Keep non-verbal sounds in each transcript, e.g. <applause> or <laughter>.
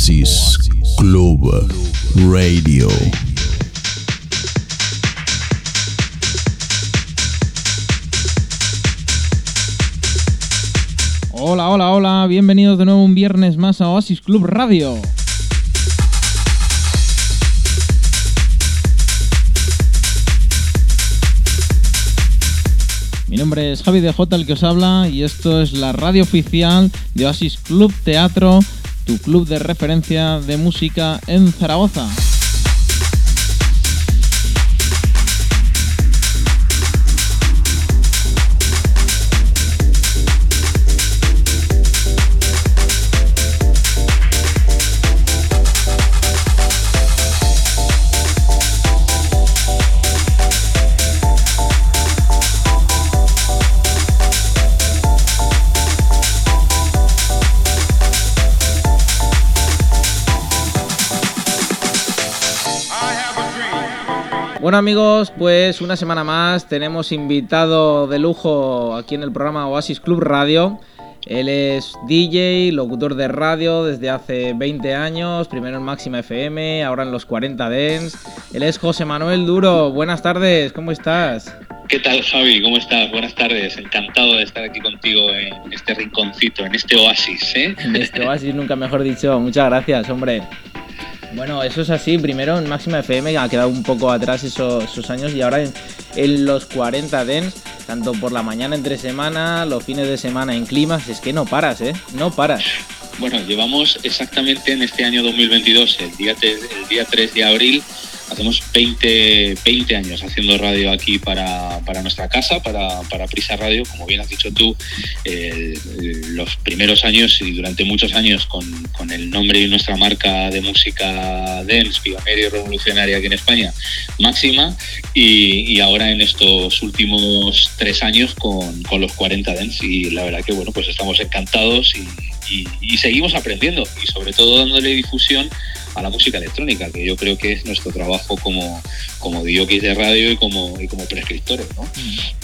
Oasis Club Radio. Hola, hola, hola, bienvenidos de nuevo un viernes más a Oasis Club Radio. Mi nombre es Javi de J, el que os habla, y esto es la radio oficial de Oasis Club Teatro, club de referencia de música en Zaragoza. Bueno amigos, pues una semana más tenemos invitado de lujo aquí en el programa Oasis Club Radio. Él es DJ, locutor de radio desde hace 20 años, primero en Máxima FM, ahora en los 40 Dens. Él es José Manuel Duro. Buenas tardes, ¿cómo estás? ¿Qué tal Javi? ¿Cómo estás? Buenas tardes. Encantado de estar aquí contigo en este rinconcito, en este oasis. ¿eh? En este oasis, nunca mejor dicho. Muchas gracias, hombre. Bueno, eso es así. Primero en Máxima FM ha quedado un poco atrás esos, años y ahora en, los 40 Dens, tanto por la mañana entre semana, los fines de semana en climas, es que no paras, ¿eh? No paras. Bueno, llevamos exactamente en este año 2022, el día, el día 3 de abril, hacemos 20, 20 años haciendo radio aquí para, nuestra casa, para, Prisa Radio, como bien has dicho tú, los primeros años y durante muchos años con, el nombre y nuestra marca de música dance, pionera y revolucionaria aquí en España, máxima, y, ahora en estos últimos tres años con, los 40 dance. Y la verdad que bueno, pues estamos encantados y, y seguimos aprendiendo y sobre todo dándole difusión a la música electrónica, que yo creo que es nuestro trabajo como, como de radio y como, y como prescriptores. ¿no? Mm.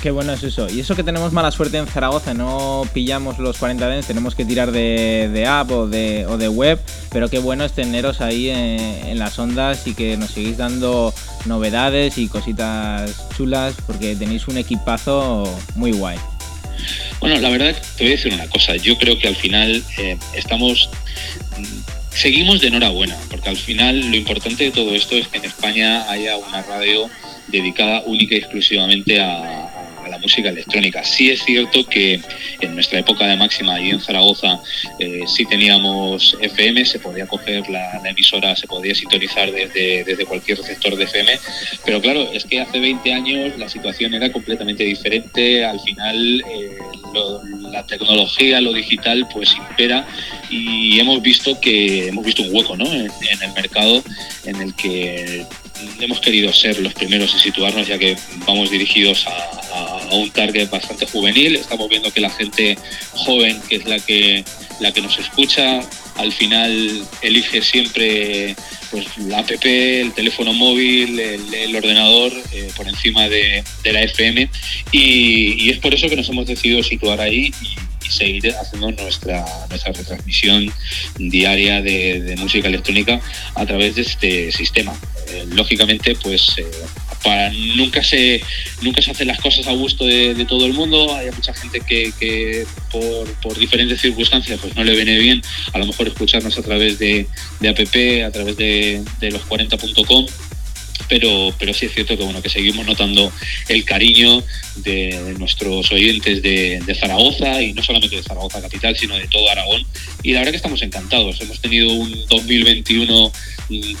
Qué, bueno es eso. Y eso que tenemos mala suerte en Zaragoza, no pillamos los 40 Dents, tenemos que tirar de, app o de, o de, web, pero qué bueno es teneros ahí en, las ondas y que nos seguís dando novedades y cositas chulas porque tenéis un equipazo muy guay. Bueno, la verdad te voy a decir una cosa, yo creo que al final eh, estamos seguimos de enhorabuena, porque al final lo importante de todo esto es que en España haya una radio dedicada única y exclusivamente a, la música electrónica. Sí es cierto que en nuestra época de máxima y en Zaragoza eh, sí teníamos FM, se podía coger la, emisora, se podía sintonizar desde, desde, cualquier receptor de FM, pero claro, es que hace 20 años la situación era completamente diferente, al final eh, la tecnología, lo digital, pues impera y hemos visto que hemos visto un hueco ¿no? en el mercado en el que hemos querido ser los primeros en situarnos, ya que vamos dirigidos a, un target bastante juvenil. Estamos viendo que la gente joven, que es la que, la que nos escucha, al final elige siempre pues, la app, el teléfono móvil, el, ordenador eh, por encima de, la FM. Y, es por eso que nos hemos decidido situar ahí seguir haciendo nuestra, nuestra retransmisión diaria de música electrónica a través de este sistema. Eh, lógicamente, pues eh, para, nunca se nunca se hacen las cosas a gusto de, todo el mundo. Hay mucha gente que, por, diferentes circunstancias pues no le viene bien a lo mejor escucharnos a través de, de app, a través de, de los 40.com pero, pero sí es cierto que bueno que seguimos notando el cariño de, nuestros oyentes de, Zaragoza y no solamente de Zaragoza capital sino de todo Aragón. Y la verdad que estamos encantados. Hemos tenido un 2021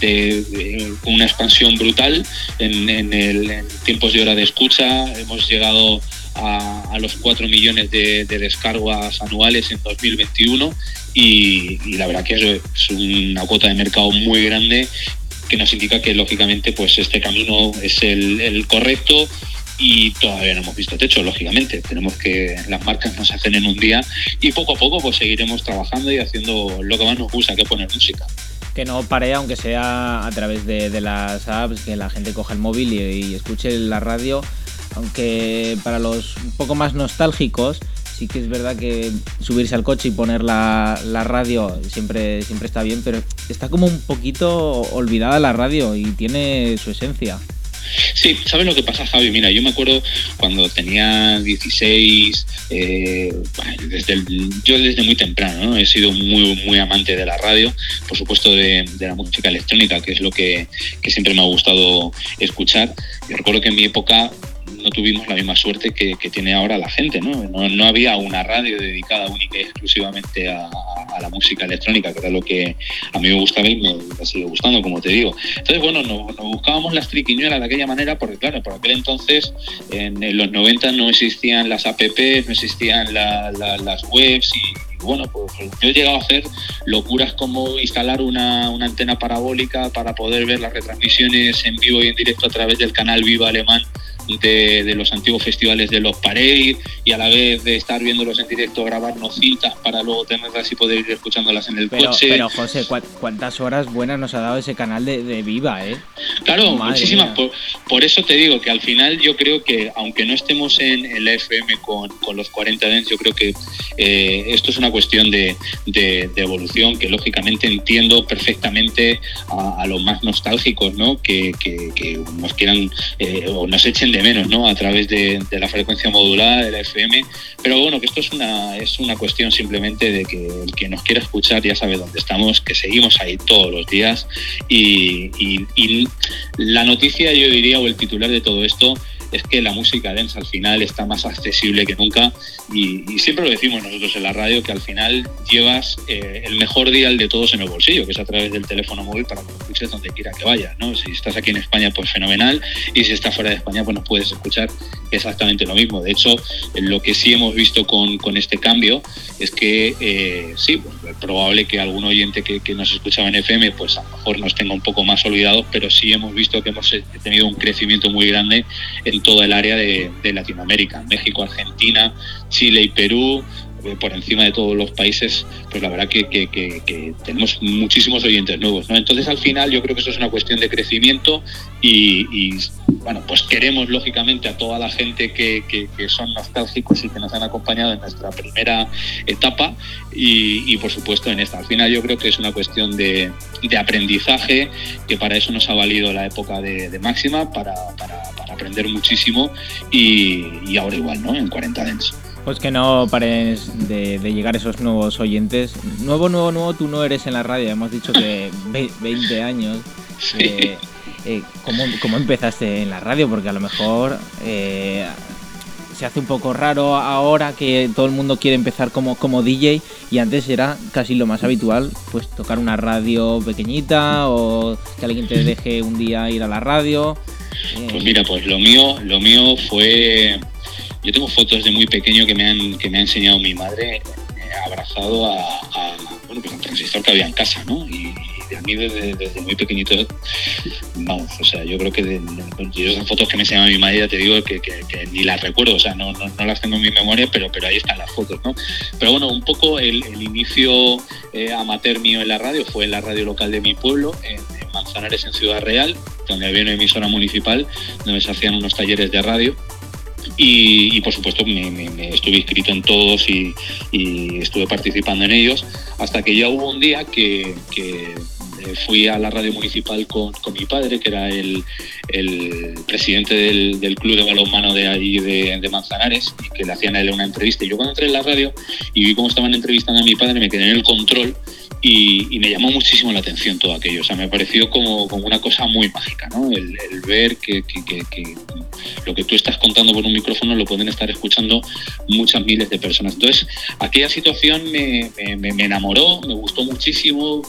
de, una expansión brutal en, el, tiempos de hora de escucha. Hemos llegado a, los 4 millones de, descargas anuales en 2021 y, y, la verdad que es una cuota de mercado muy grande que nos indica que lógicamente pues este camino es el, correcto y todavía no hemos visto techo, lógicamente. Tenemos que las marcas nos hacen en un día y poco a poco pues seguiremos trabajando y haciendo lo que más nos gusta, que poner música. Que no pare, aunque sea a través de, las apps, que la gente coja el móvil y, escuche la radio, aunque para los un poco más nostálgicos sí que es verdad que subirse al coche y poner la, radio siempre, siempre está bien, pero está como un poquito olvidada la radio y tiene su esencia. Sí, ¿sabes lo que pasa, Javi? Mira, yo me acuerdo cuando tenía 16, eh, desde yo desde muy temprano ¿no? he sido muy, muy amante de la radio, por supuesto de, la música electrónica, que es lo que, que siempre me ha gustado escuchar. Yo recuerdo que en mi época no tuvimos la misma suerte que, tiene ahora la gente, ¿no? ¿no? había una radio dedicada única y exclusivamente a, la música electrónica, que era lo que a mí me gustaba y me, sigue gustando, como te digo. Entonces, bueno, nos, buscábamos las triquiñuelas de aquella manera, porque claro, por aquel entonces, en, los 90 no existían las apps, no existían las webs y bueno, pues yo he llegado a hacer locuras como instalar una, una, antena parabólica para poder ver las retransmisiones en vivo y en directo a través del canal Viva Alemán de, los antiguos festivales de los Parade y a la vez de estar viéndolos en directo, grabarnos cintas para luego tenerlas y poder ir escuchándolas en el coche. Pero José, ¿cuántas horas buenas nos ha dado ese canal de, Viva, eh? Claro, muchísimas. Por, eso te digo que al final yo creo que, aunque no estemos en, el FM con, los 40 Dents, yo creo que eh, esto es una cuestión de, evolución que lógicamente entiendo perfectamente a, los más nostálgicos, ¿no? Que, nos quieran eh, o nos echen de menos, ¿no? A través de, la frecuencia modulada, de la FM. Pero bueno, que esto es una, es una cuestión simplemente de que el que nos quiera escuchar ya sabe dónde estamos, que seguimos ahí todos los días. Y, y la noticia, yo diría, o el titular de todo esto es que la música dance al final está más accesible que nunca y, siempre lo decimos nosotros en la radio que al final llevas eh, el mejor dial de todos en el bolsillo, que es a través del teléfono móvil para que lo escuches donde quiera que vayas. ¿no? Si estás aquí en España, pues fenomenal y si estás fuera de España, pues nos puedes escuchar exactamente lo mismo. De hecho, lo que sí hemos visto con, con este cambio es que eh, sí, pues, es probable que algún oyente que, nos escuchaba en FM, pues a lo mejor nos tenga un poco más olvidados, pero sí hemos visto que hemos tenido un crecimiento muy grande en toda el área de, Latinoamérica, México, Argentina, Chile y Perú, eh, por encima de todos los países, pues la verdad que, tenemos muchísimos oyentes nuevos. Entonces al final yo creo que eso es una cuestión de crecimiento y, bueno, pues queremos lógicamente a toda la gente que, son nostálgicos y que nos han acompañado en nuestra primera etapa y, por supuesto en esta. Al final yo creo que es una cuestión de, aprendizaje, que para eso nos ha valido la época de, máxima, para aprender muchísimo y, ahora igual, ¿no? En 40 Dents. Pues que no pares de, llegar esos nuevos oyentes. Nuevo, nuevo, nuevo, tú no eres en la radio. Hemos dicho que <laughs> 20 años. Eh, eh, ¿cómo, empezaste en la radio? Porque a lo mejor eh, se hace un poco raro ahora que todo el mundo quiere empezar como, como DJ y antes era casi lo más habitual, pues tocar una radio pequeñita o que alguien te deje un día ir a la radio. Pues mira, pues lo mío, lo mío fue. Yo tengo fotos de muy pequeño que me han, que me ha enseñado mi madre, abrazado a, bueno, pues transistor que había en casa, ¿no? Y, a mí desde, muy pequeñito, vamos, o sea, yo creo que de, esas fotos que me enseñaba mi madre, ya te digo que, ni las recuerdo, o sea, no, no, las tengo en mi memoria, pero, pero ahí están las fotos, ¿no? Pero bueno, un poco el, inicio eh, amateur mío en la radio fue en la radio local de mi pueblo, Manzanares, en Ciudad Real, donde había una emisora municipal donde se hacían unos talleres de radio. Y, por supuesto me, estuve inscrito en todos y, estuve participando en ellos hasta que ya hubo un día que, eh, fui a la radio municipal con, mi padre, que era el, presidente del, club de balonmano de allí de, Manzanares, y que le hacían a él una entrevista. Y yo cuando entré en la radio y vi cómo estaban entrevistando a mi padre, me quedé en el control y, me llamó muchísimo la atención todo aquello. O sea, me pareció como, como una cosa muy mágica, ¿no? El, ver que, lo que tú estás contando por un micrófono lo pueden estar escuchando muchas miles de personas. Entonces, aquella situación me, enamoró, me gustó muchísimo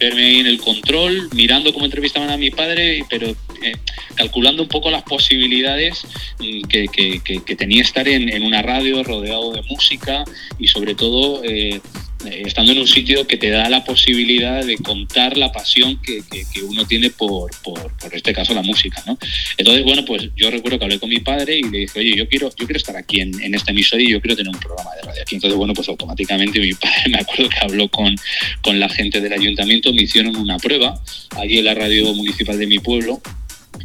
verme ahí en el control, mirando cómo entrevistaban a mi padre, pero eh, calculando un poco las posibilidades mm, que, tenía estar en, una radio rodeado de música y sobre todo eh, eh, estando en un sitio que te da la posibilidad de contar la pasión que, uno tiene por, por, este caso, la música, ¿no? Entonces, bueno, pues yo recuerdo que hablé con mi padre y le dije, oye, yo quiero, yo quiero estar aquí en, en esta emisora y yo quiero tener un programa de radio aquí. Entonces, bueno, pues automáticamente mi <laughs> padre, me acuerdo que habló con, con la gente del ayuntamiento, me hicieron una prueba allí en la radio municipal de mi pueblo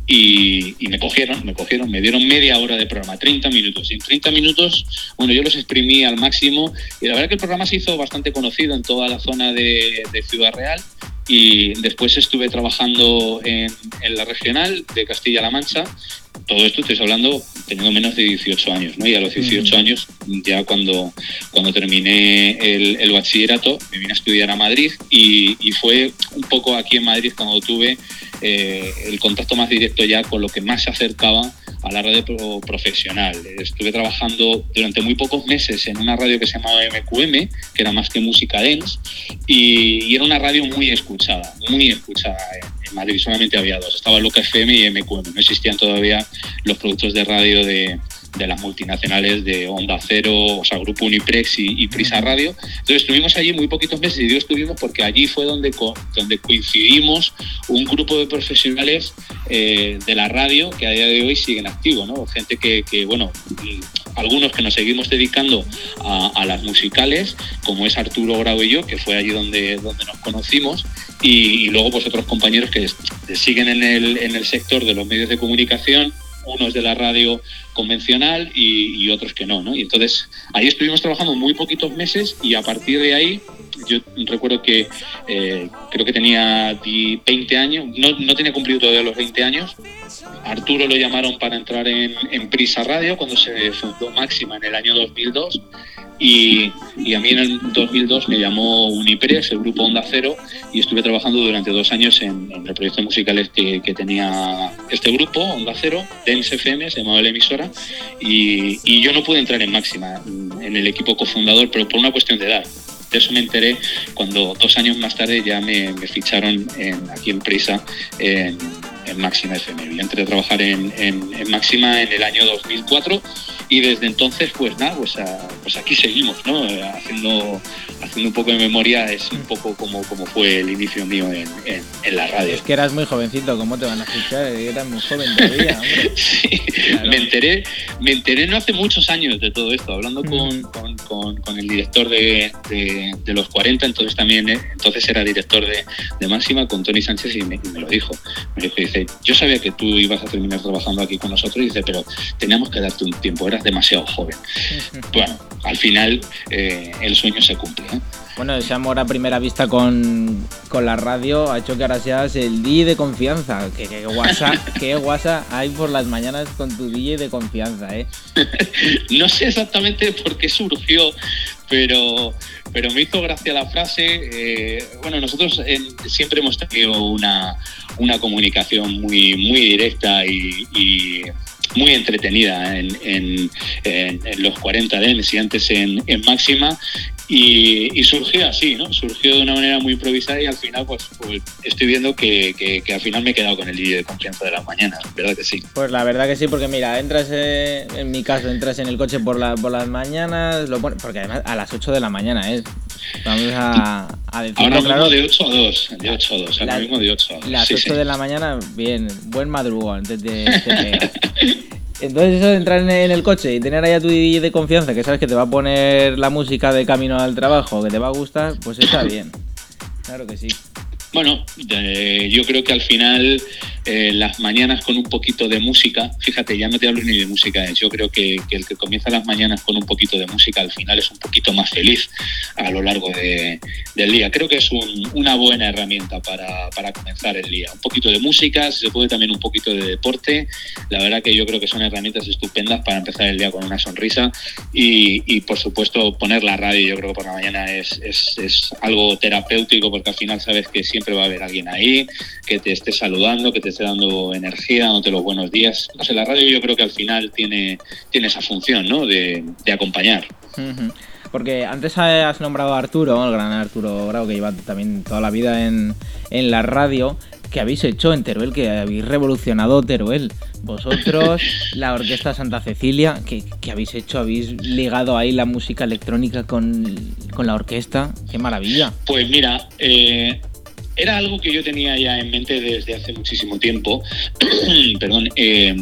y, me cogieron, me cogieron, me dieron media hora de programa, 30 minutos. Y en 30 minutos, bueno, yo los exprimí al máximo y la verdad que el programa se hizo bastante conocido en toda la zona de, Ciudad Real y después estuve trabajando en, la regional de Castilla-La Mancha. Todo esto estoy hablando teniendo menos de 18 años, ¿no? Y a los 18 años, ya cuando, cuando terminé el, bachillerato, me vine a estudiar a Madrid y, y fue un poco aquí en Madrid cuando tuve eh, el contacto más directo ya con lo que más se acercaba a la radio profesional. Estuve trabajando durante muy pocos meses en una radio que se llamaba MQM, que era más que música dance, y, era una radio muy escuchada, muy escuchada en, Madrid. Solamente había dos, estaba Loca FM y MQM. No existían todavía los productos de radio de, de las multinacionales de Onda Cero, o sea, Grupo Uniprex y, Prisa Radio. Entonces estuvimos allí muy poquitos meses y digo estuvimos porque allí fue donde, donde coincidimos un grupo de profesionales eh, de la radio que a día de hoy siguen activos, ¿no? Gente que, que bueno, algunos que nos seguimos dedicando a, las musicales, como es Arturo Grau y yo, que fue allí donde, donde nos conocimos, y, luego pues otros compañeros que siguen en el, en el sector de los medios de comunicación, unos de la radio convencional y, otros que no, ¿no? Y entonces ahí estuvimos trabajando muy poquitos meses y a partir de ahí yo recuerdo que eh, creo que tenía 20 años, no, no, tenía cumplido todavía los 20 años. Arturo lo llamaron para entrar en, Prisa Radio cuando se fundó Máxima en el año 2002 y, a mí en el 2002 me llamó Uniprex, el grupo Onda Cero, y estuve trabajando durante dos años en, el proyecto musical que, que, tenía este grupo, Onda Cero, Dance FM, se llamaba la emisora, y, y, yo no pude entrar en Máxima, en el equipo cofundador, pero por una cuestión de edad. De eso me enteré cuando dos años más tarde ya me, ficharon en, aquí en Prisa en, Máxima FM. Yo entré a trabajar en, en Máxima en el año 2004 y desde entonces pues nada pues, pues aquí seguimos no haciendo haciendo un poco de memoria es un poco como, como fue el inicio mío en, en, la radio. Es que eras muy jovencito cómo te van a fichar eras muy joven todavía <laughs> hombre. sí, me enteré me enteré no hace muchos años de todo esto hablando con, con, con, el director de, de, los 40 entonces también eh, entonces era director de, de Máxima con Tony Sánchez y me, lo dijo me dijo dice yo sabía que tú ibas a terminar trabajando aquí con nosotros y dice pero teníamos que darte un tiempo era demasiado joven. <laughs> Bueno, al final eh, el sueño se cumple. ¿eh? Bueno, ese amor a primera vista con, la radio ha hecho que ahora seas el DJ de confianza. Que, que WhatsApp, <laughs> que WhatsApp hay por las mañanas con tu DJ de confianza, ¿eh? <laughs> no sé exactamente por qué surgió, pero, pero me hizo gracia la frase. Eh, bueno, nosotros siempre hemos tenido una, una comunicación muy, muy directa y muy entretenida en, en, los 40 Dens y antes en, Máxima y, surgió así, ¿no? Surgió de una manera muy improvisada y al final pues, pues estoy viendo que, que, al final me he quedado con el vídeo de confianza de las mañanas, ¿verdad que sí? Pues la verdad que sí, porque mira, entras, eh, en mi caso, entras en el coche por, la, por las mañanas, lo porque además a las 8 de la mañana es... ¿eh? Vamos a, a decirlo Ahora claro. de 8 a 2, de 8 a 2, ahora mismo de 8 a 2. Las 8 de la mañana, bien, buen madrugón antes de... <laughs> Entonces eso de entrar en el coche y tener ahí a tu DJ de confianza que sabes que te va a poner la música de camino al trabajo, que te va a gustar, pues está bien. Claro que sí. Bueno, yo creo que al final eh, las mañanas con un poquito de música, fíjate, ya no te hablo ni de música, eh, yo creo que, el que comienza las mañanas con un poquito de música al final es un poquito más feliz a lo largo del día. Creo que es una buena herramienta para, comenzar el día. Un poquito de música, si se puede también un poquito de deporte. La verdad que yo creo que son herramientas estupendas para empezar el día con una sonrisa y, por supuesto poner la radio yo creo que por la mañana es, es algo terapéutico porque al final sabes que siempre va a haber alguien ahí que te esté saludando, que te esté dando energía, dándote los buenos días. No sé, la radio yo creo que al final tiene, tiene esa función, ¿no? De, acompañar. Porque antes has nombrado a Arturo, el gran Arturo Grau, que lleva también toda la vida en, en la radio. que habéis hecho en Teruel? Que habéis revolucionado Teruel. Vosotros, <laughs> la Orquesta Santa Cecilia, que, habéis hecho? ¿Habéis ligado ahí la música electrónica con, con la orquesta? ¡Qué maravilla! Pues mira, eh, era algo que yo tenía ya en mente desde hace muchísimo tiempo. <clears throat> Perdón. Eh,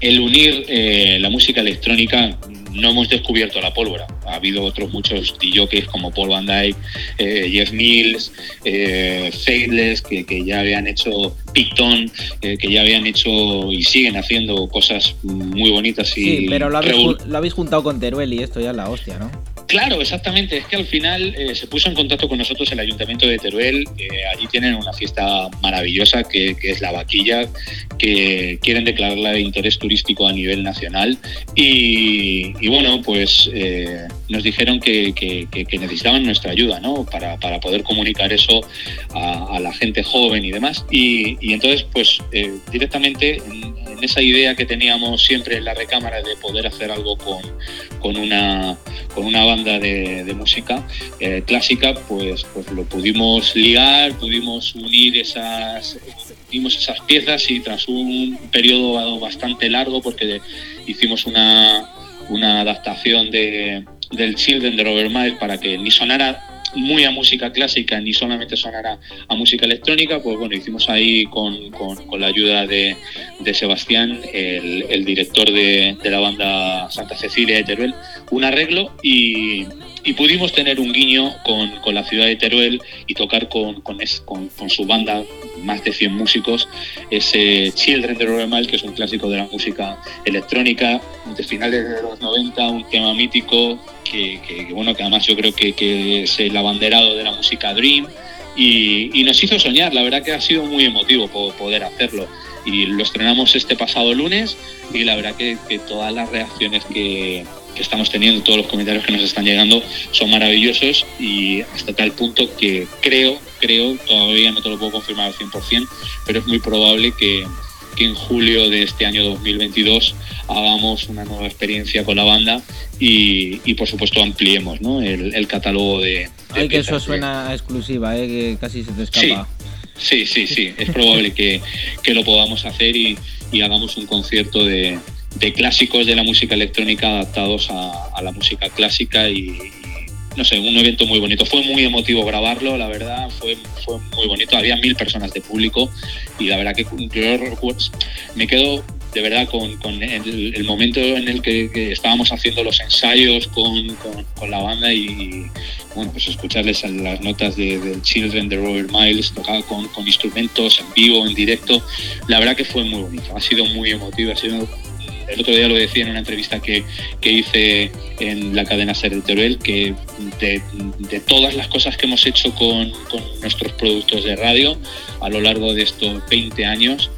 el unir eh, la música electrónica no hemos descubierto la pólvora. Ha habido otros muchos DJs como Paul Van Dyke, eh, Jeff Mills, eh, que, que, ya habían hecho Picton, eh, que ya habían hecho y siguen haciendo cosas muy bonitas. Y sí, pero lo habéis, lo habéis juntado con Teruel y esto ya es la hostia, ¿no? Claro, exactamente. Es que al final eh, se puso en contacto con nosotros el Ayuntamiento de Teruel. allí tienen una fiesta maravillosa que, es la vaquilla, que quieren declararla de interés turístico a nivel nacional. Y, bueno, pues eh, nos dijeron que, necesitaban nuestra ayuda ¿no? para, poder comunicar eso a, la gente joven y demás. Y, entonces, pues eh, directamente en, esa idea que teníamos siempre en la recámara de poder hacer algo con, una, con una banda de, música eh, clásica, pues, pues lo pudimos ligar, pudimos unir esas, unimos esas piezas y tras un periodo bastante largo, porque hicimos una, una adaptación de, del Children de Robert Miles para que ni sonara muy a música clásica ni solamente sonara a música electrónica, pues bueno, hicimos ahí con, con, la ayuda de, de Sebastián, el, el director de, de, la banda Santa Cecilia de Teruel, un arreglo y, y pudimos tener un guiño con, con, la ciudad de Teruel y tocar con, con, con, su banda, más de 100 músicos, ese Children de Miles, que es un clásico de la música electrónica de finales de los 90, un tema mítico que, bueno, que además yo creo que, es el abanderado de la música Dream y, nos hizo soñar, la verdad que ha sido muy emotivo poder hacerlo. Y lo estrenamos este pasado lunes y la verdad que todas las reacciones que, que estamos teniendo, todos los comentarios que nos están llegando son maravillosos y hasta tal punto que creo, creo, todavía no te lo puedo confirmar al 100%, pero es muy probable que, que en julio de este año 2022 hagamos una nueva experiencia con la banda y, y por supuesto ampliemos ¿no? el, el catálogo de... Ay, que eso suena exclusiva, ¿eh? que casi se te escapa. Sí, sí, sí, es probable que, que, lo podamos hacer y, y hagamos un concierto de, de clásicos de la música electrónica adaptados a, la música clásica y, no sé, un evento muy bonito. Fue muy emotivo grabarlo, la verdad, fue, fue muy bonito. Había mil personas de público y la verdad que yo me quedo de verdad con, el, momento en el que, estábamos haciendo los ensayos con, con, la banda y bueno pues escucarles las notas de, Children de Robert Miles tocado con, instrumentos en vivo en directo la verdad que fue muy bonito ha sido muy emotivo ha sido el otro día lo decía en una entrevista que, que hice en la cadena Ser de Teruel, que de, todas las cosas que hemos hecho con, con, nuestros productos de radio a lo largo de estos 20 años,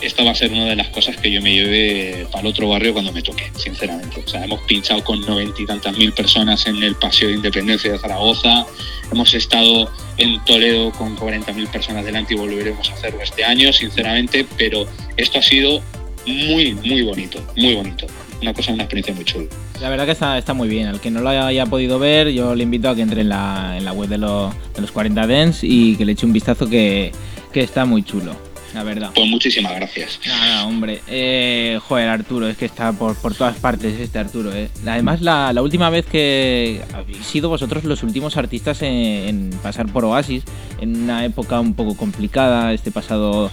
esta va a ser una de las cosas que yo me lleve para el otro barrio cuando me toque, sinceramente. O sea, hemos pinchado con noventa y tantas mil personas en el Paseo de Independencia de Zaragoza, hemos estado en Toledo con 40.000 personas delante y volveremos a hacerlo este año, sinceramente, pero esto ha sido muy, muy bonito, muy bonito. Una cosa, una experiencia muy chula. La verdad que está, está muy bien. Al que no lo haya podido ver, yo le invito a que entre en la, en la web de, de los 40 Dents y que le eche un vistazo que, que está muy chulo la verdad. Pues muchísimas gracias. Nada, hombre. Eh, joder, Arturo, es que está por, por todas partes este Arturo. Eh. Además, la, la, última vez que habéis sido vosotros los últimos artistas en, en, pasar por Oasis, en una época un poco complicada, este pasado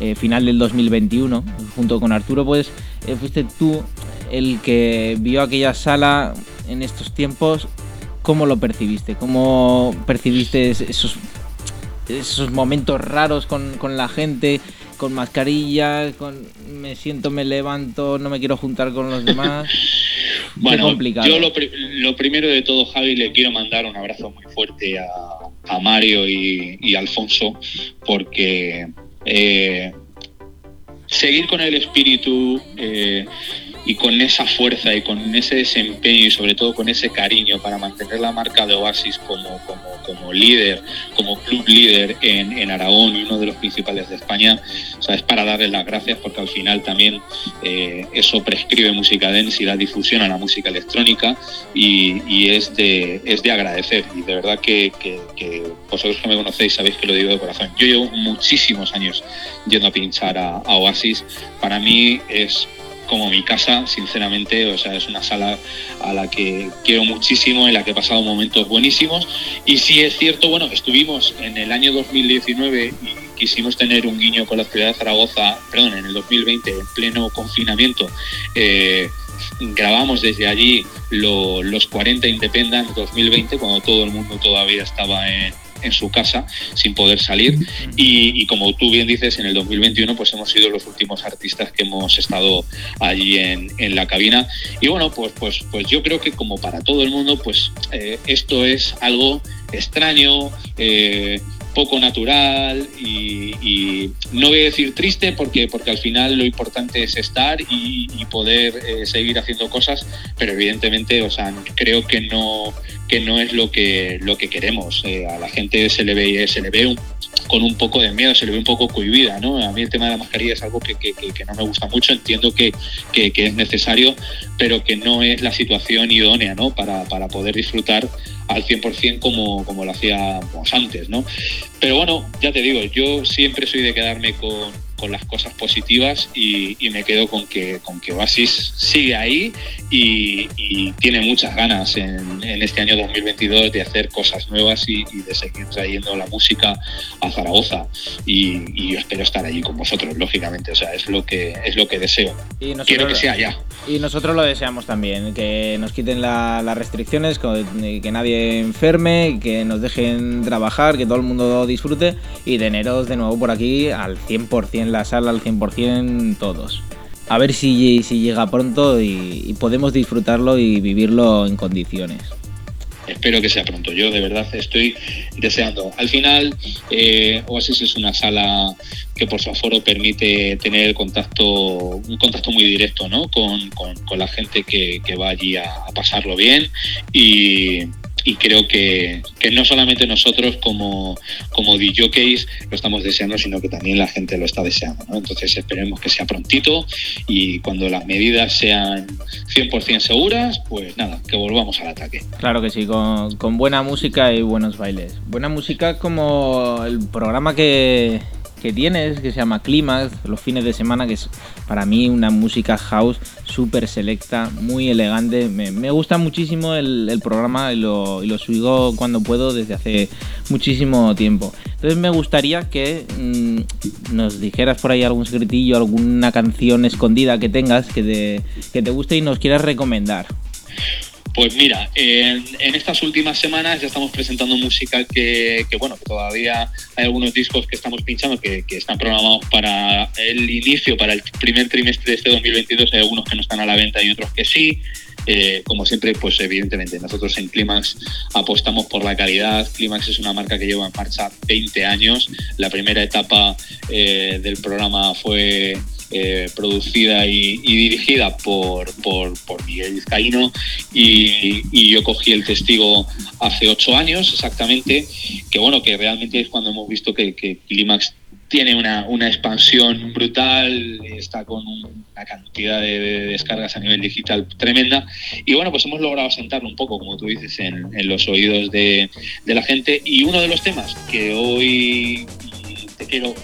eh, final del 2021, junto con Arturo, pues eh, fuiste tú el que vio aquella sala en estos tiempos. ¿Cómo lo percibiste? ¿Cómo percibiste esos, esos momentos raros con, con la gente? con mascarilla, con me siento, me levanto, no me quiero juntar con los demás. <laughs> bueno, complicado. yo lo, lo, primero de todo, Javi, le quiero mandar un abrazo muy fuerte a, a Mario y, y Alfonso, porque eh, seguir con el espíritu eh, y con esa fuerza y con ese desempeño y sobre todo con ese cariño para mantener la marca de Oasis como, como, líder, como club líder en, Aragón y uno de los principales de España, o es para darles las gracias porque al final también eh, eso prescribe música dance y da difusión a la música electrónica y, es, de, es de agradecer y de verdad que, vosotros que me conocéis sabéis que lo digo de corazón. Yo llevo muchísimos años yendo a pinchar a Oasis, para mí es como mi casa, sinceramente, o sea, es una sala a la que quiero muchísimo, en la que he pasado momentos buenísimos. Y sí es cierto, bueno, estuvimos en el año 2019 y quisimos tener un guiño con la ciudad de Zaragoza, perdón, en el 2020, en pleno confinamiento. Eh, grabamos desde allí los 40 Independence 2020, cuando todo el mundo todavía estaba en, en su casa sin poder salir. Y, como tú bien dices en el 2021 pues hemos sido los últimos artistas que hemos estado allí en, en la cabina. Y bueno pues pues pues yo creo que como para todo el mundo pues eh, esto es algo extraño eh, poco natural y, no voy a decir triste porque, porque al final lo importante es estar y, poder eh, seguir haciendo cosas, pero evidentemente, o sea, creo que no, que no es lo que, lo que queremos. Eh, a la gente se le ve, se le ve con un poco de miedo, se le ve un poco cohibida, ¿no? A mí el tema de la mascarilla es algo que, que, que no me gusta mucho, entiendo que, es necesario, pero que no es la situación idónea, ¿no? Para, para poder disfrutar al 100% como, como lo hacíamos antes, ¿no? Pero bueno, ya te digo, yo siempre soy de quedarme con, con las cosas positivas y, me quedo con que, con que Oasis sigue ahí y, tiene muchas ganas en, este año 2022 de hacer cosas nuevas y, de seguir trayendo la música a Zaragoza y, yo espero estar allí con vosotros, lógicamente, o sea, es lo que, es lo que deseo. Quiero que sea ya. Y nosotros lo deseamos también, que nos quiten las restricciones, que, nadie enferme, que nos dejen trabajar, que todo el mundo disfrute y teneros de nuevo por aquí al 100% la sala al 100% todos. A ver si, si llega pronto y, podemos disfrutarlo y vivirlo en condiciones espero que sea pronto. Yo de verdad estoy deseando. Al final, eh, Oasis es una sala que por su aforo permite tener contacto, un contacto muy directo ¿no? con, la gente que, va allí a, a pasarlo bien y, y creo que, no solamente nosotros como, como DJs lo estamos deseando, sino que también la gente lo está deseando. Entonces esperemos que sea prontito y cuando las medidas sean 100% seguras, pues nada, que volvamos al ataque. Claro que sí, con, con buena música y buenos bailes. Buena música como el programa que, que tienes, que se llama Climax, los fines de semana, que es para mí una música house súper selecta, muy elegante. Me, gusta muchísimo el, programa y lo, y lo subo cuando puedo desde hace muchísimo tiempo. Entonces me gustaría que mm, nos dijeras por ahí algún secretillo, alguna canción escondida que tengas que te, que te guste y nos quieras recomendar. Pues mira, en, estas últimas semanas ya estamos presentando música que, bueno, que todavía hay algunos discos que estamos pinchando que, están programados para el inicio, para el primer trimestre de este 2022. Hay algunos que no están a la venta y otros que sí. Eh, como siempre, pues evidentemente nosotros en Climax apostamos por la calidad. Climax es una marca que lleva en marcha 20 años. La primera etapa eh, del programa fue eh, producida y, dirigida por, Miguel Vizcaíno y, yo cogí el testigo hace ocho años exactamente, que bueno, que realmente es cuando hemos visto que, que Climax tiene una, una, expansión brutal, está con una cantidad de, descargas a nivel digital tremenda. Y bueno, pues hemos logrado sentarlo un poco, como tú dices, en, los oídos de, de, la gente. Y uno de los temas que hoy te quiero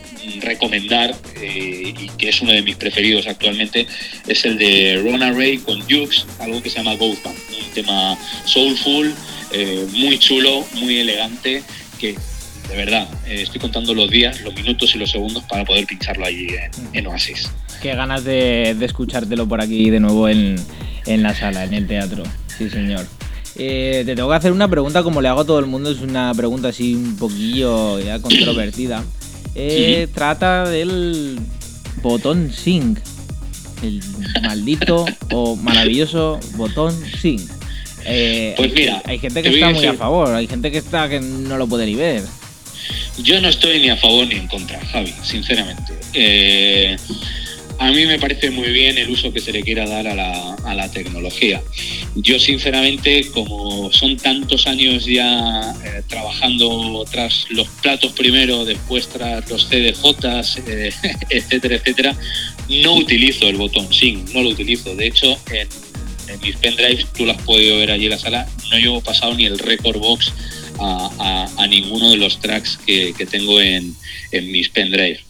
recomendar eh, y que es uno de mis preferidos actualmente es el de Rona Ray con Jukes, algo que se llama Ghost Band, un tema soulful, eh, muy chulo, muy elegante, que de verdad eh, estoy contando los días, los minutos y los segundos para poder pincharlo allí en, Oasis. Qué ganas de, escuchártelo por aquí de nuevo en, en la sala, en el teatro. Sí, señor. te tengo que hacer una pregunta como le hago a todo el mundo, es una pregunta así un poquillo ya controvertida. <clears throat> Eh, trata del botón sync. El maldito o maravilloso botón sync. Eh, pues mira, hay gente que está muy a favor, hay gente que está que no lo puede ni ver. Yo no estoy ni a favor ni en contra, Javi, sinceramente. Eh, a mí me parece muy bien el uso que se le quiera dar a la, tecnología. Yo sinceramente, como son tantos años ya eh, trabajando tras los platos primero, después tras los CDJs, eh, <laughs> etcétera, etcétera, no utilizo el botón SYNC, no lo utilizo. De hecho, en, mis pendrives, tú lo has podido ver allí en la sala, no llevo pasado ni el record box a, ninguno de los tracks que, tengo en, en mis pendrives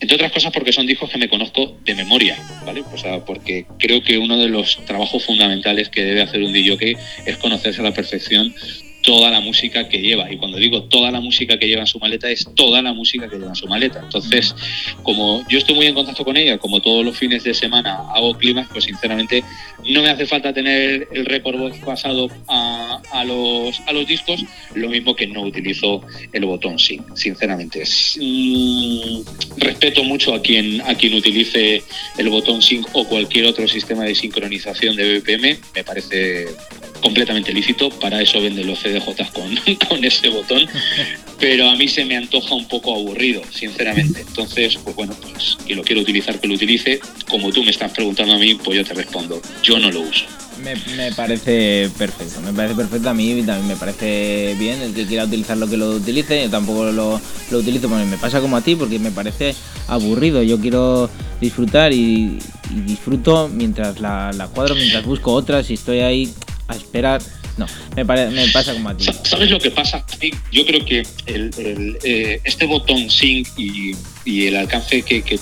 entre otras cosas porque son discos que me conozco de memoria, ¿vale? O sea, porque creo que uno de los trabajos fundamentales que debe hacer un DJ es conocerse a la perfección toda la música que lleva. Y cuando digo toda la música que lleva en su maleta, es toda la música que lleva en su maleta. Entonces, como yo estoy muy en contacto con ella, como todos los fines de semana hago climas, pues sinceramente no me hace falta tener el récord pasado a, a, los, a los discos, lo mismo que no utilizo el botón sí, sinceramente. Mm, respeto mucho a quien, a quien utilice el botón sync o cualquier otro sistema de sincronización de BPM, me parece completamente lícito, para eso venden los CDJ con, <laughs> con ese botón, pero a mí se me antoja un poco aburrido, sinceramente. Entonces, pues bueno, pues que lo quiero utilizar, que lo utilice. Como tú me estás preguntando a mí, pues yo te respondo, yo no lo uso. Me, me, parece perfecto, me parece perfecto a mí también me parece bien el que quiera utilizar lo que lo utilice, yo tampoco lo, lo utilizo, me pasa como a ti porque me parece aburrido, yo quiero disfrutar y, y disfruto mientras la, la, cuadro, mientras busco otras y estoy ahí a esperar. No, me, me pasa como a ti. ¿Sabes lo que pasa? Yo creo que eh, este botón sync y, el alcance que, que,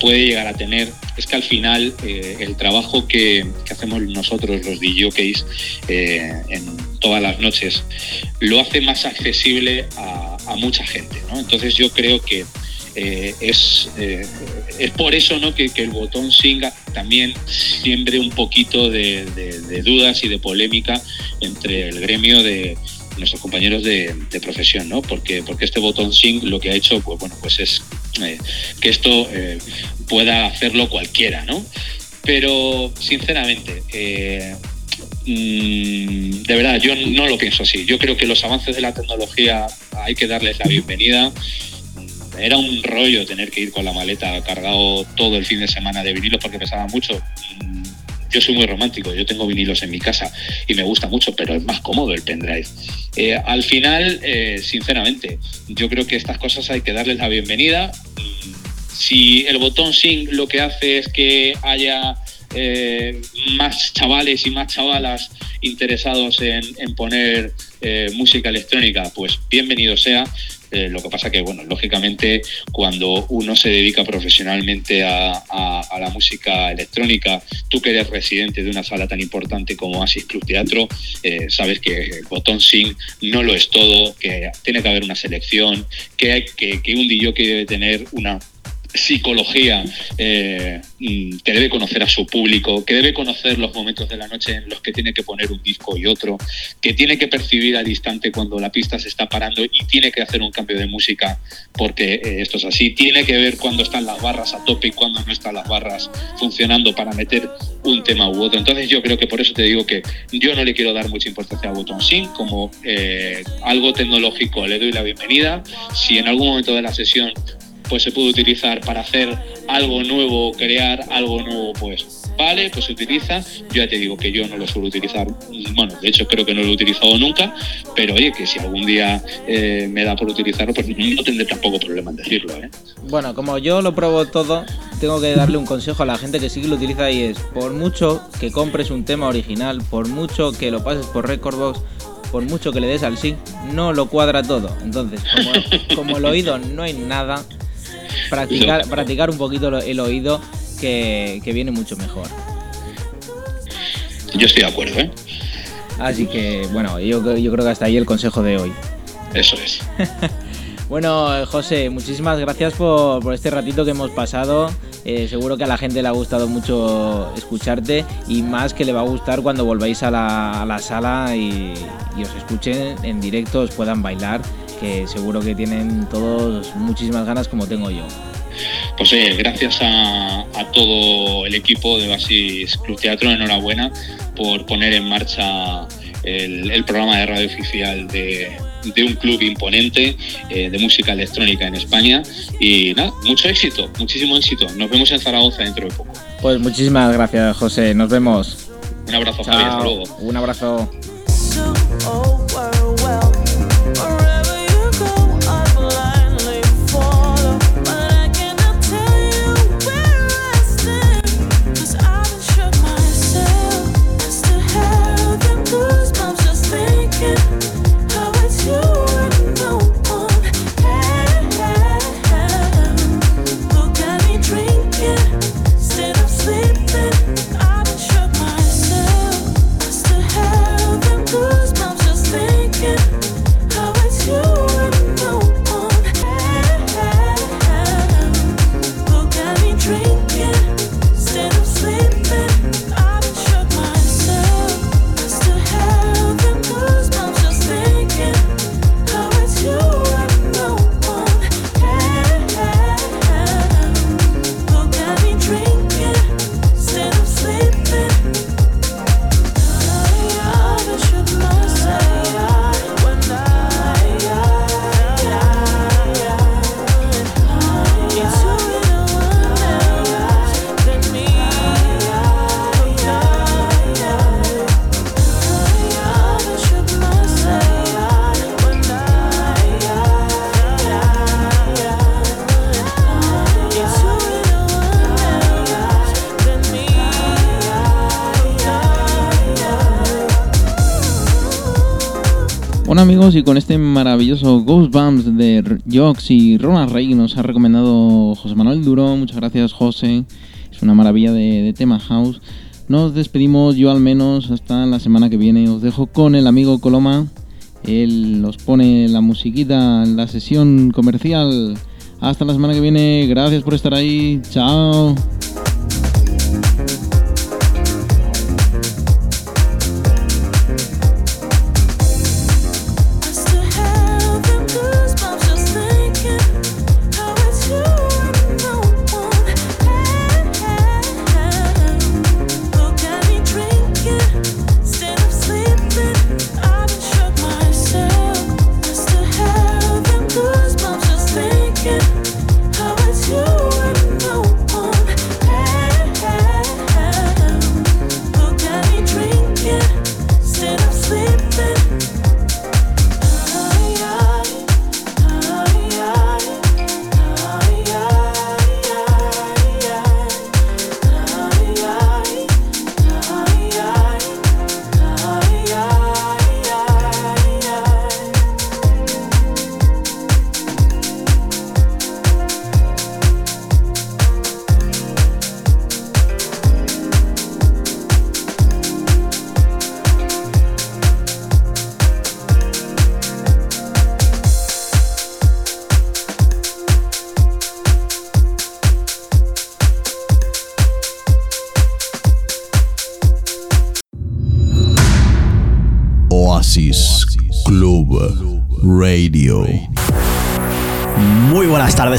puede llegar a tener es que al final eh, el trabajo que, hacemos nosotros, los DJs, eh, en todas las noches, lo hace más accesible a, mucha gente. Entonces yo creo que eh, es, eh, es por eso ¿no? que, que, el botón Singa también siembre un poquito de, dudas y de polémica entre el gremio de nuestros compañeros de, profesión, ¿no? Porque, porque este botón Sync lo que ha hecho, pues bueno, pues es eh, que esto pueda hacerlo cualquiera, ¿no? Pero sinceramente, mmm, de verdad, yo no lo pienso así. Yo creo que los avances de la tecnología hay que darles la bienvenida era un rollo tener que ir con la maleta cargado todo el fin de semana de vinilos porque pesaba mucho. Yo soy muy romántico, yo tengo vinilos en mi casa y me gusta mucho, pero es más cómodo el pendrive. Eh, al final, eh, sinceramente, yo creo que estas cosas hay que darles la bienvenida. Si el botón sync lo que hace es que haya eh, más chavales y más chavalas interesados en poner eh, música electrónica, pues bienvenido sea. Eh, lo que pasa que, bueno, lógicamente cuando uno se dedica profesionalmente a, la música electrónica, tú que eres residente de una sala tan importante como Asis Club Teatro, eh, sabes que el botón sync no lo es todo, que tiene que haber una selección, que, hay, que, que un DJ debe tener una psicología, eh, que debe conocer a su público, que debe conocer los momentos de la noche en los que tiene que poner un disco y otro, que tiene que percibir al instante cuando la pista se está parando y tiene que hacer un cambio de música porque eh, esto es así, tiene que ver cuando están las barras a tope y cuando no están las barras funcionando para meter un tema u otro. Entonces yo creo que por eso te digo que yo no le quiero dar mucha importancia al botón sync como eh, algo tecnológico, le doy la bienvenida. Si en algún momento de la sesión pues se puede utilizar para hacer algo nuevo, crear algo nuevo, pues vale, pues se utiliza. Yo ya te digo que yo no lo suelo utilizar, bueno, de hecho creo que no lo he utilizado nunca, pero oye, que si algún día eh, me da por utilizarlo, pues no tendré tampoco problema en decirlo. ¿eh? Bueno, como yo lo pruebo todo, tengo que darle un consejo a la gente que sí que lo utiliza y es, por mucho que compres un tema original, por mucho que lo pases por Recordbox, por mucho que le des al sync, no lo cuadra todo. Entonces, como el oído no hay nada, practicar, practicar un poquito el oído que, que, viene mucho mejor. Yo estoy de acuerdo, ¿eh? Así que, bueno, yo, yo creo que hasta ahí el consejo de hoy. Eso es. <laughs> bueno, José, muchísimas gracias por, por, este ratito que hemos pasado. Eh, seguro que a la gente le ha gustado mucho escucharte y más que le va a gustar cuando volváis a la, a la sala y, y, os escuchen en directo, os puedan bailar, que seguro que tienen todos muchísimas ganas como tengo yo. Pues eh, gracias a, a, todo el equipo de Basis Club Teatro, enhorabuena por poner en marcha el, el programa de radio oficial de, de un club imponente eh, de música electrónica en España. Y nada, mucho éxito, muchísimo éxito. Nos vemos en Zaragoza dentro de poco. Pues muchísimas gracias, José. Nos vemos. Un abrazo, Javier. Hasta luego. Un abrazo. Y con este maravilloso Ghost Bumps de Jox y Ronald Rey nos ha recomendado José Manuel Duro, muchas gracias José, es una maravilla de, tema house. Nos despedimos yo al menos hasta la semana que viene, os dejo con el amigo Coloma, él nos pone la musiquita en la sesión comercial. Hasta la semana que viene, gracias por estar ahí, chao.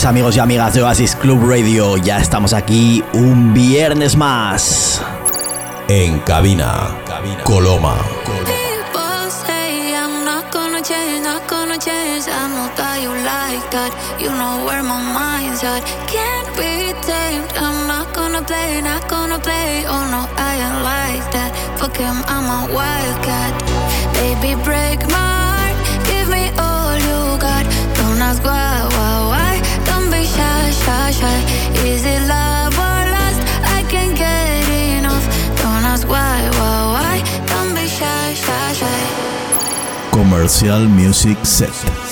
Amigos y amigas de Oasis Club Radio. Ya estamos aquí un viernes más. En cabina, Coloma. You shy. Is it love or lust? I can't get enough. Don't ask why, why, why. Don't be shy, shy, shy. Commercial Music Set.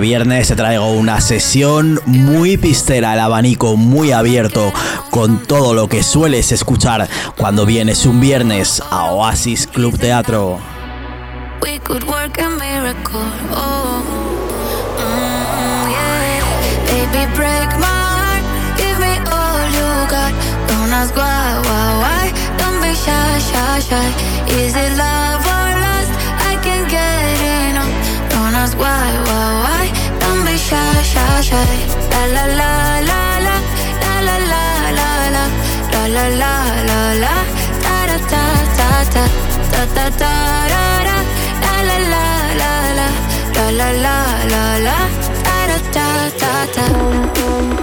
Este viernes te traigo una sesión muy pistera, el abanico muy abierto, con todo lo que sueles escuchar cuando vienes un viernes a Oasis Club Teatro. Shy, shy. La la la la la, la la la la la, la la la la la, ta da ta ta ta, ta ta ta da da, la la la la la, la la la la la, ta da ta ta ta.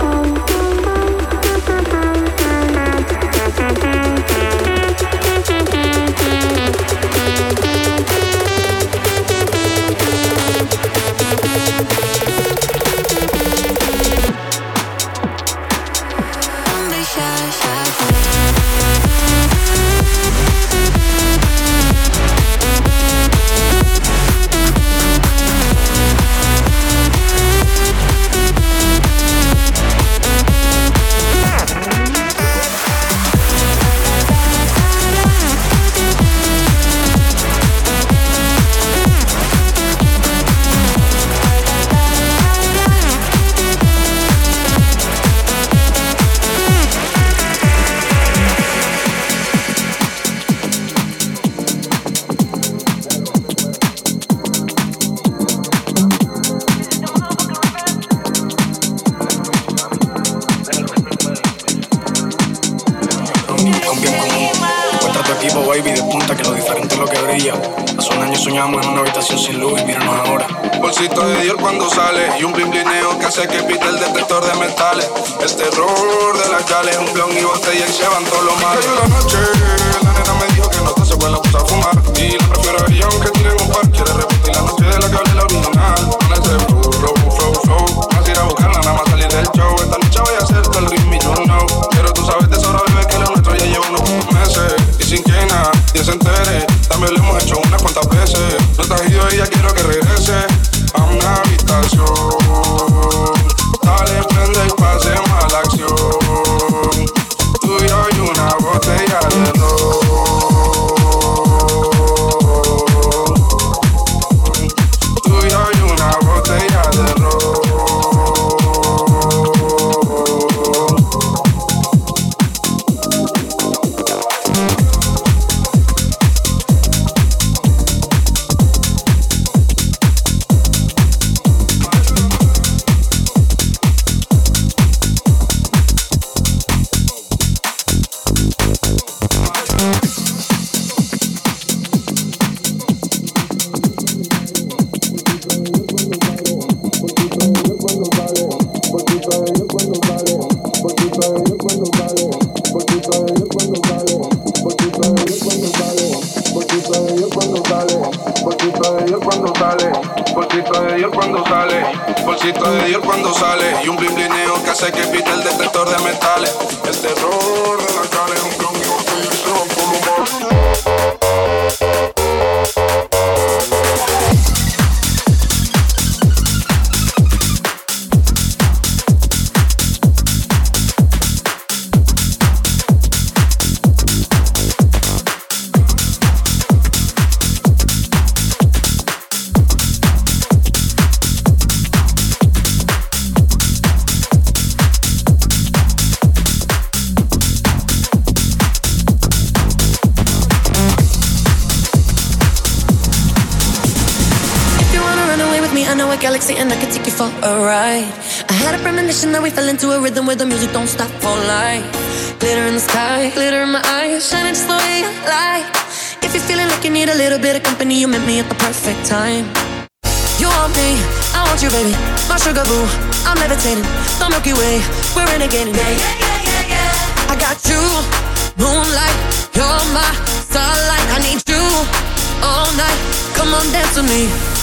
Into a rhythm where the music don't stop for life. Glitter in the sky, glitter in my eyes, shining just the way you like. If you're feeling like you need a little bit of company, you met me at the perfect time. You want me, I want you, baby. My sugar boo, I'm levitating. The Milky Way, we're renegading. Yeah, yeah, yeah, yeah, yeah. I got you, moonlight, you're my starlight. I need you all night. Come on, dance with me.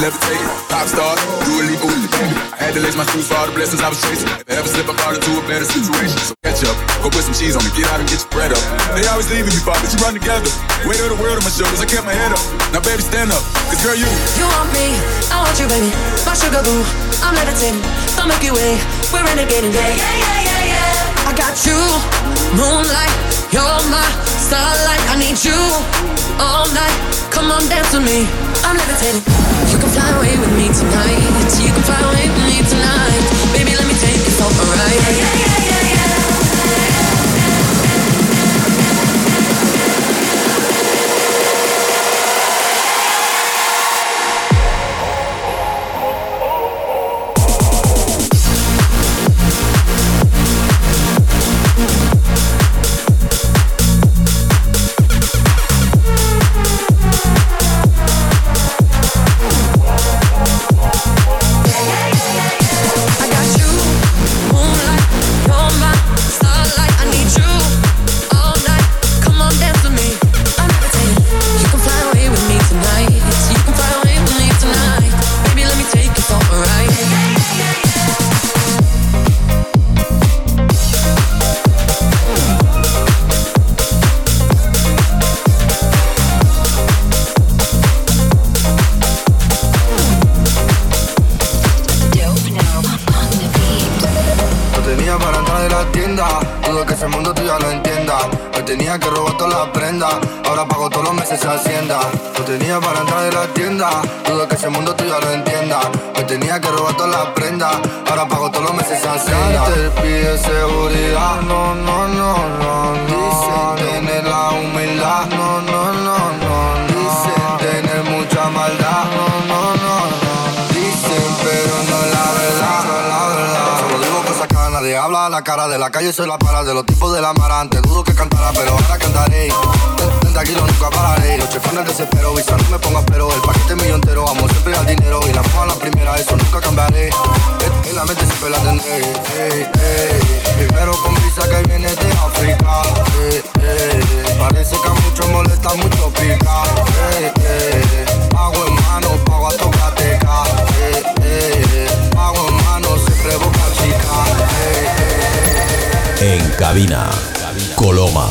Levitating. Pop star, do a leap with the baby. I had to lace my shoes for all the blessings I was chasing. If I ever slip, I fall into a better situation. So catch up, go put some cheese on me, get out and get your bread up. They always leaving me, but you run together. Weight of the world on my shoulders, I kept my head up. Now baby, stand up, cause girl, you You want me, I want you, baby. My sugar boo, I'm levitating. The Milky Way, we're renegading. Yeah, yeah, yeah, yeah, yeah. I got you, moonlight, you're my starlight. I need you all night. Come on, dance with me. I'm levitating. With me tonight. You can fly away with me tonight. Baby, let me take you for a ride. pide seguridad. No, no, no, no, no. Tiene la humildad. No, no, no, no. Dicen tener mucha maldad. No, no, no, no. Dicen, pero no la verdad. No la verdad. Solo digo cosas que nadie habla. A la cara de la calle soy la para de los tipos de la mara. Antes dudo que cantara, pero ahora cantaré de aquí lo nunca pararé Noche fan el desespero, visa no me pongas pero El paquete millón entero, amo siempre al dinero Y la fama la primera, eso nunca cambiaré la mente siempre la tendré. Ey, ey. Primero con pizza que viene de África. Parece que a muchos molesta, mucho pica. Pago en mano, pago a tocateca. Pago en mano, siempre boca chica. En cabina, Coloma.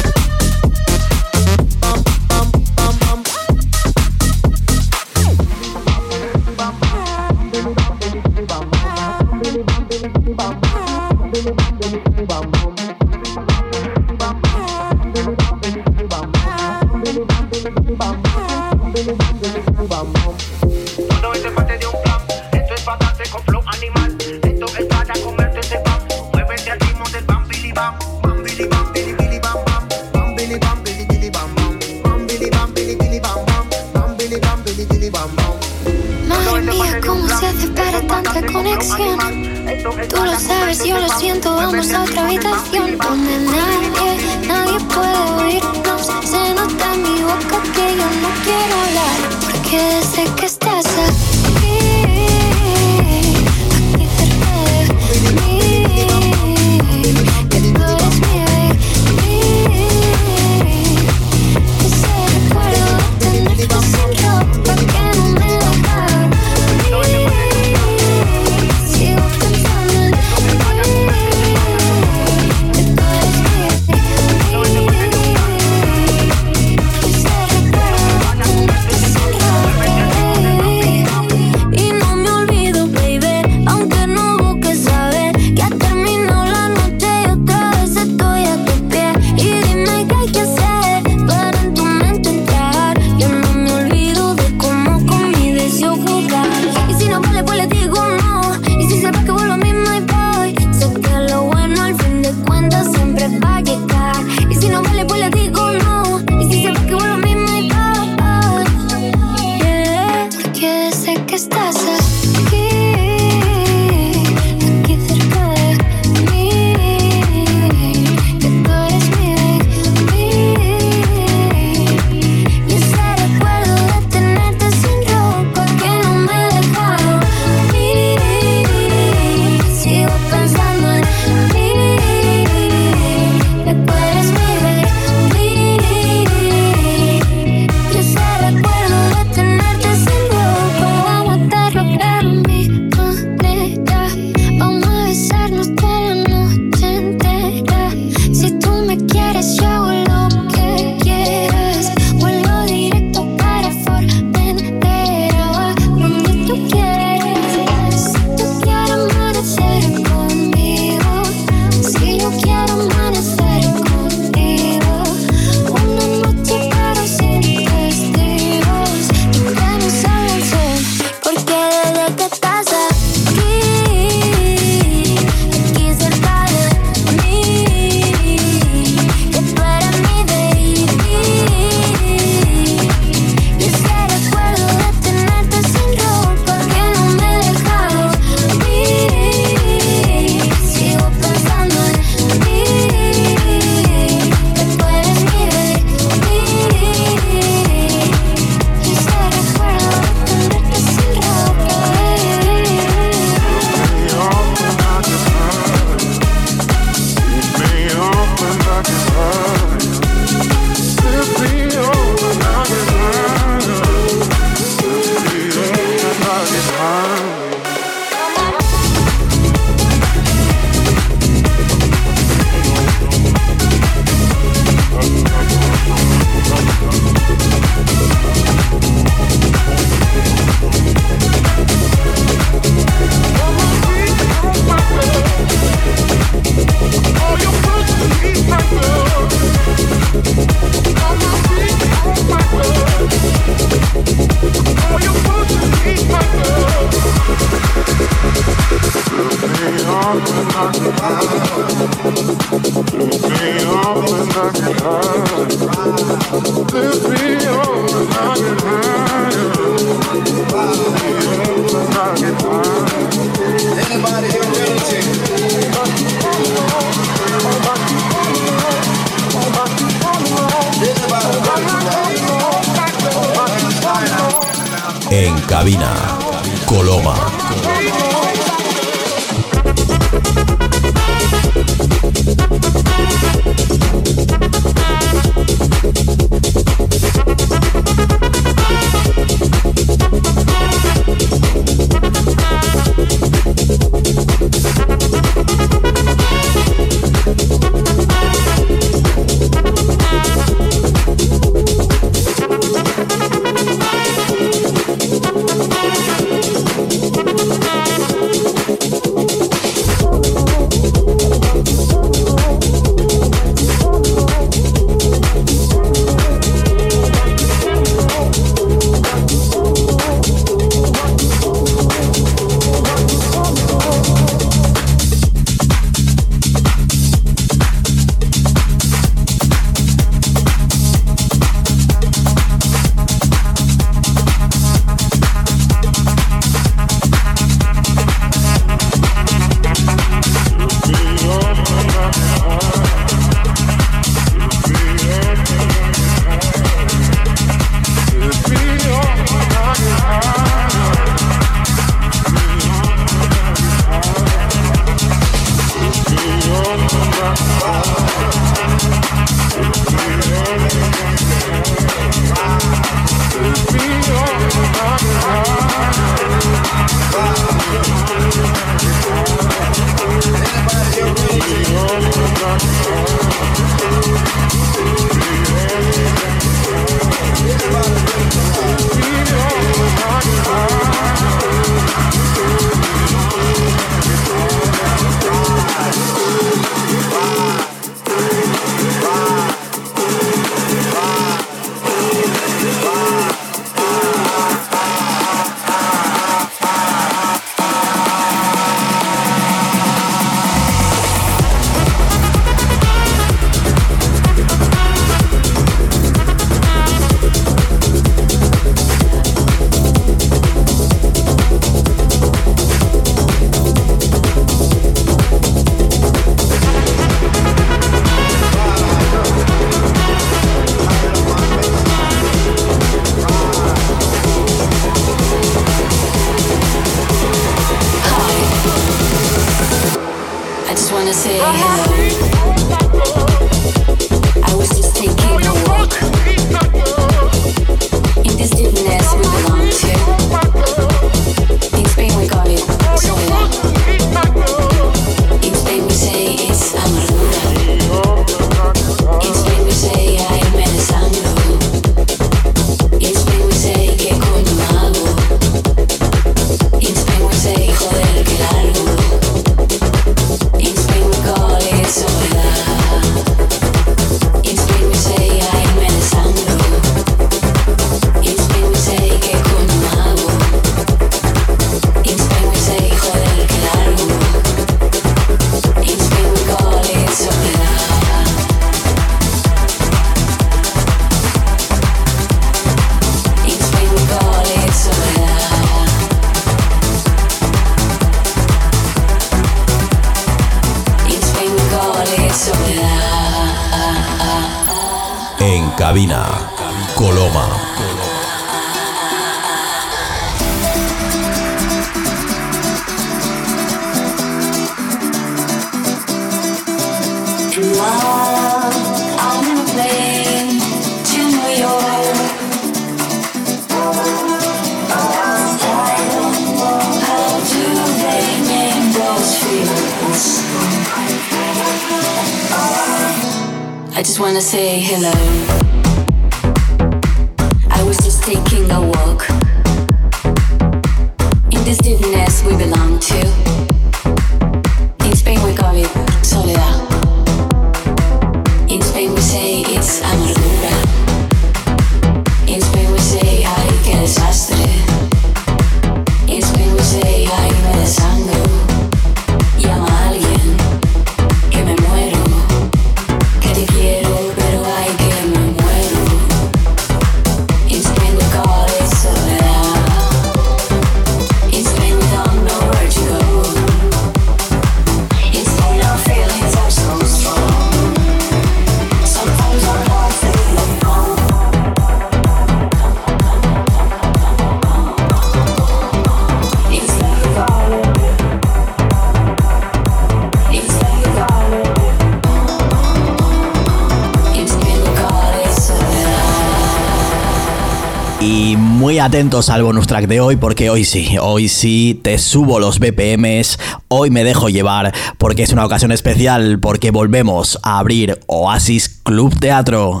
Atentos al bonus track de hoy porque hoy sí, hoy sí te subo los BPMs, hoy me dejo llevar porque es una ocasión especial porque volvemos a abrir Oasis Club Teatro.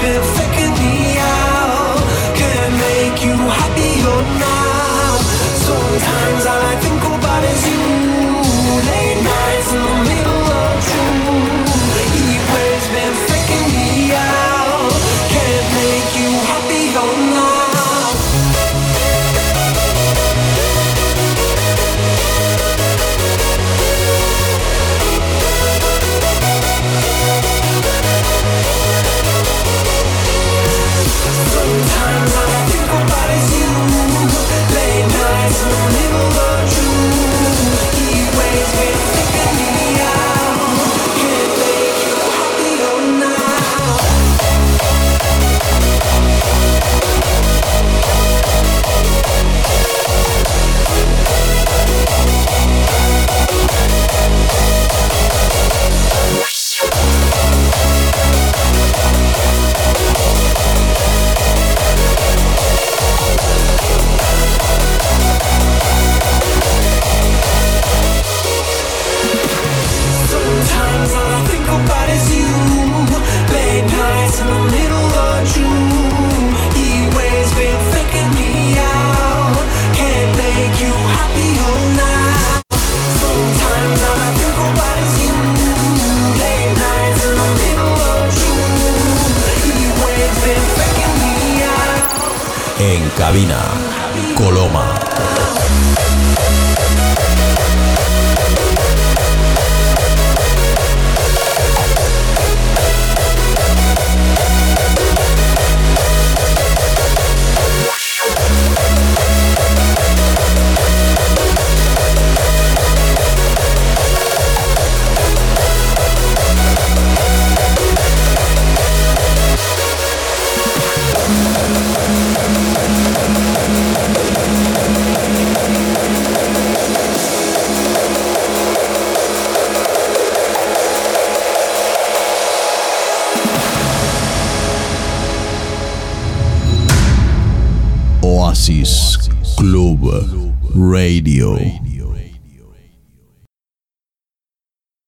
been faking